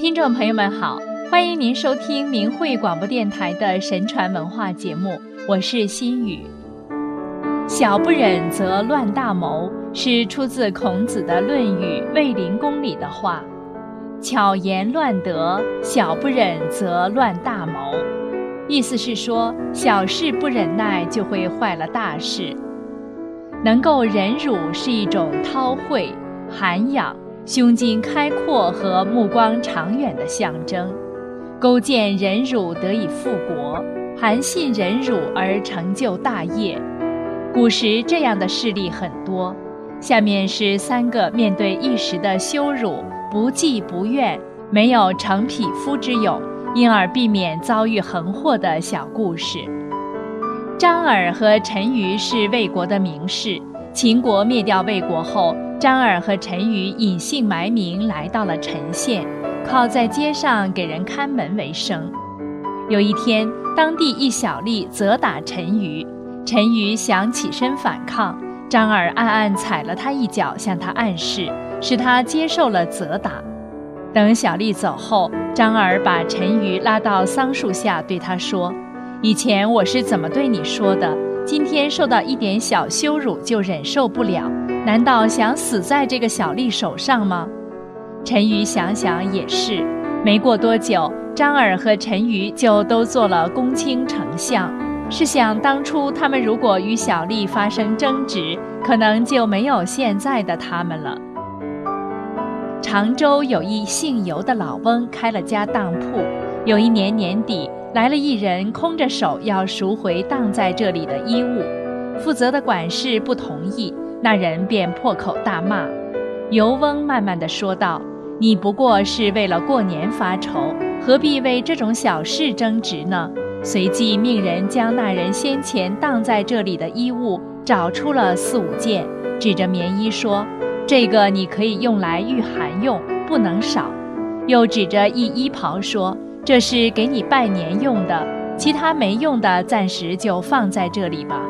听众朋友们好，欢迎您收听明慧广播电台的神传文化节目，我是心雨。小不忍则乱大谋，是出自孔子的《论语·卫灵公》里的话。巧言乱德，小不忍则乱大谋。意思是说，小事不忍耐，就会坏了大事。能够忍辱是一种韬晦、涵养、胸襟开阔和目光长远的象征。勾践忍辱得以复国，韩信忍辱而成就大业。古时这样的事例很多。下面是三个面对一时的羞辱不计不怨，没有成匹夫之勇，因而避免遭遇横祸的小故事。张耳和陈馀是魏国的名士。秦国灭掉魏国后，张耳和陈馀隐姓埋名来到了陈县，靠在街上给人看门为生。有一天，当地一小吏责打陈馀，陈馀想起身反抗，张耳暗暗踩了他一脚，向他暗示，使他接受了责打。等小吏走后，张耳把陈馀拉到桑树下，对他说。以前我是怎么对你说的？今天受到一点小羞辱就忍受不了，难道想死在这个小吏手上吗？陈馀想想也是，没过多久，张耳和陈馀就都做了公卿丞相。试想当初他们如果与小吏发生争执，可能就没有现在的他们了。常州有一姓尤的老翁开了家当铺，有一年年底。来了一人，空着手要赎回当在这里的衣物，负责的管事不同意，那人便破口大骂。尤翁慢慢的说道：“你不过是为了过年发愁，何必为这种小事争执呢？”随即命人将那人先前当在这里的衣物找出了四五件，指着棉衣说：“这个你可以用来御寒用，不能少。”又指着一衣袍说。这是给你拜年用的，其他没用的暂时就放在这里吧。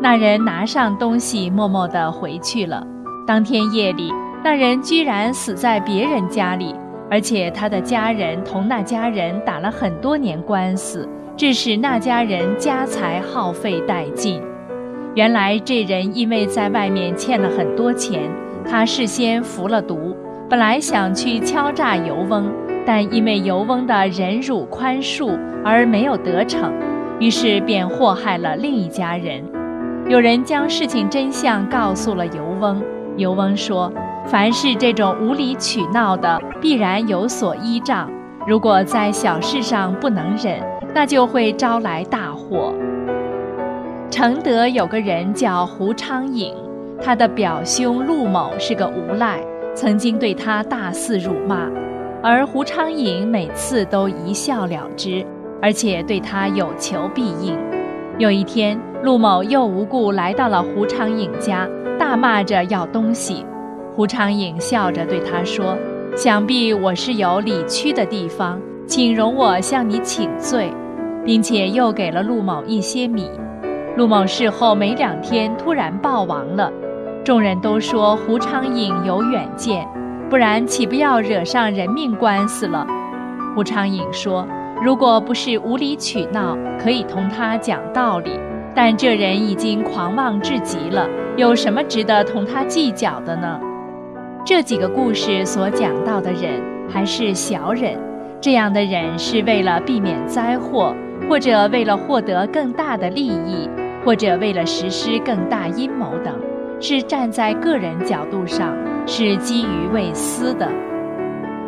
那人拿上东西，默默地回去了。当天夜里，那人居然死在别人家里，而且他的家人同那家人打了很多年官司，致使那家人家财耗费殆尽。原来这人因为在外面欠了很多钱，他事先服了毒，本来想去敲诈油翁。但因为尤翁的忍辱宽恕而没有得逞，于是便祸害了另一家人。有人将事情真相告诉了尤翁，尤翁说：“凡是这种无理取闹的，必然有所依仗。如果在小事上不能忍，那就会招来大祸。”承德有个人叫胡昌颖，他的表兄陆某是个无赖，曾经对他大肆辱骂。而胡昌颖每次都一笑了之，而且对他有求必应。有一天，陆某又无故来到了胡昌颖家，大骂着要东西。胡昌颖笑着对他说：“想必我是有理屈的地方，请容我向你请罪。”并且又给了陆某一些米。陆某事后没两天突然暴亡了，众人都说胡昌颖有远见。不然岂不要惹上人命官司了？胡昌颖说：“如果不是无理取闹，可以同他讲道理。但这人已经狂妄至极了，有什么值得同他计较的呢？”这几个故事所讲到的人还是小忍，这样的人是为了避免灾祸，或者为了获得更大的利益，或者为了实施更大阴谋等，是站在个人角度上。是基于为私的，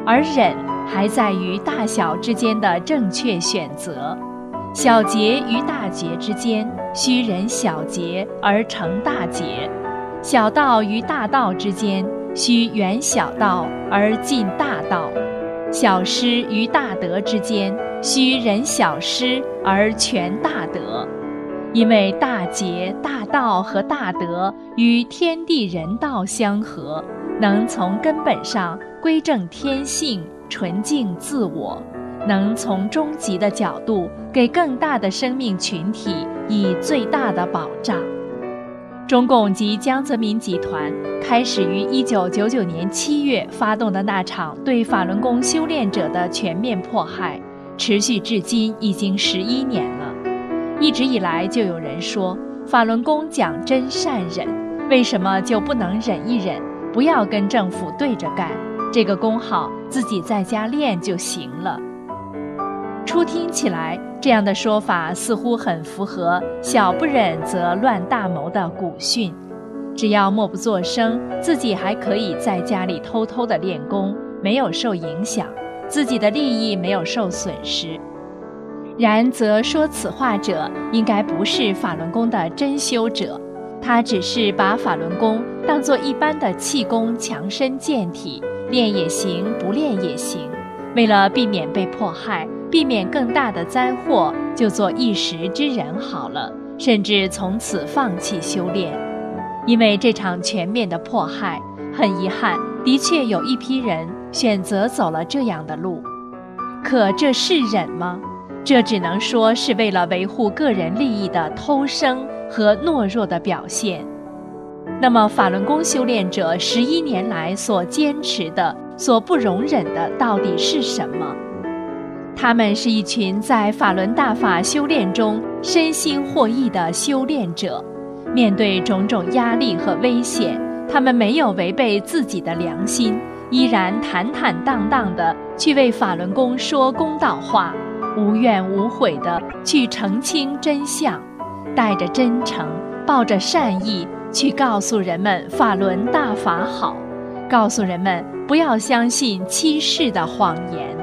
而忍还在于大小之间的正确选择。小节与大节之间，需忍小节而成大节；小道与大道之间，需远小道而近大道；小失与大德之间，需忍小失而全大德。因为大节、大道和大德与天地人道相合。能从根本上归正天性，纯净自我；能从终极的角度给更大的生命群体以最大的保障。中共及江泽民集团开始于1999年7月发动的那场对法轮功修炼者的全面迫害，持续至今已经十一年了。一直以来就有人说，法轮功讲真善忍，为什么就不能忍一忍，不要跟政府对着干？这个功好，自己在家练就行了。初听起来，这样的说法似乎很符合“小不忍则乱大谋”的古训。只要默不作声，自己还可以在家里偷偷的练功，没有受影响，自己的利益没有受损失。然则说此话者，应该不是法轮功的真修者，他只是把法轮功当做一般的气功强身健体，练也行，不练也行。为了避免被迫害。避免更大的灾祸，就做一时之人好了，甚至从此放弃修炼。因为这场全面的迫害，很遗憾，的确有一批人选择走了这样的路。可这是忍吗？这只能说是为了维护个人利益的偷生和懦弱的表现。那么，法轮功修炼者十一年来所坚持的、所不容忍的，到底是什么？他们是一群在法轮大法修炼中身心获益的修炼者，面对种种压力和危险，他们没有违背自己的良心，依然坦坦荡荡地去为法轮功说公道话，无怨无悔地去澄清真相，带着真诚，抱着善意去告诉人们法轮大法好，告诉人们不要相信欺世的谎言。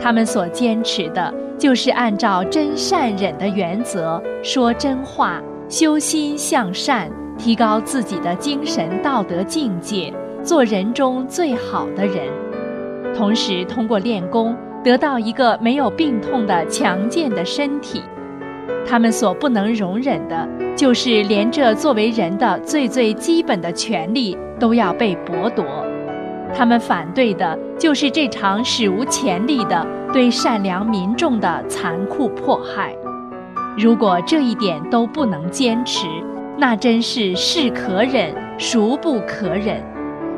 他们所坚持的，就是按照真善忍的原则说真话，修心向善，提高自己的精神道德境界，做人中最好的人。同时，通过练功得到一个没有病痛的强健的身体。他们所不能容忍的，就是连这作为人的最最基本的权利都要被剥夺。他们反对的就是这场史无前例的对善良民众的残酷迫害。如果这一点都不能坚持，那真是是可忍孰不可忍，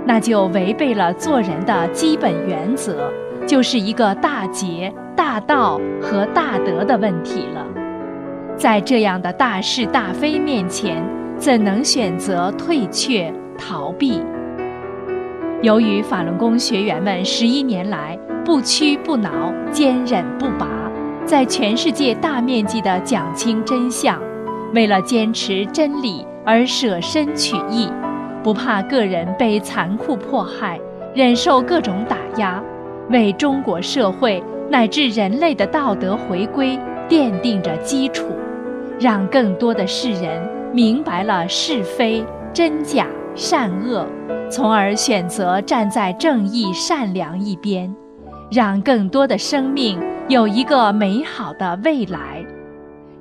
那就违背了做人的基本原则，就是一个大节、大道和大德的问题了。在这样的大是大非面前，怎能选择退却逃避？由于法轮功学员们十一年来不屈不挠、坚忍不拔，在全世界大面积地讲清真相，为了坚持真理而舍身取义，不怕个人被残酷迫害，忍受各种打压，为中国社会乃至人类的道德回归奠定着基础，让更多的世人明白了是非真假善恶。从而选择站在正义善良一边，让更多的生命有一个美好的未来，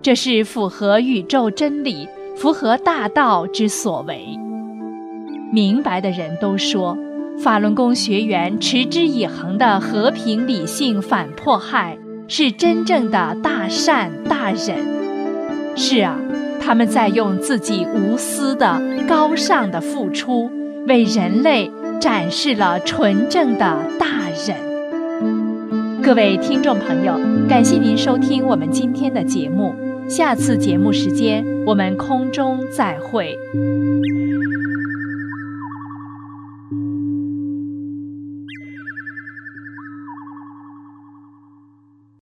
这是符合宇宙真理、符合大道之所为。明白的人都说，法轮功学员持之以恒的和平理性反迫害，是真正的大善大忍。是啊，他们在用自己无私的高尚的付出。为人类展示了纯正的大忍。各位听众朋友，感谢您收听我们今天的节目，下次节目时间我们空中再会。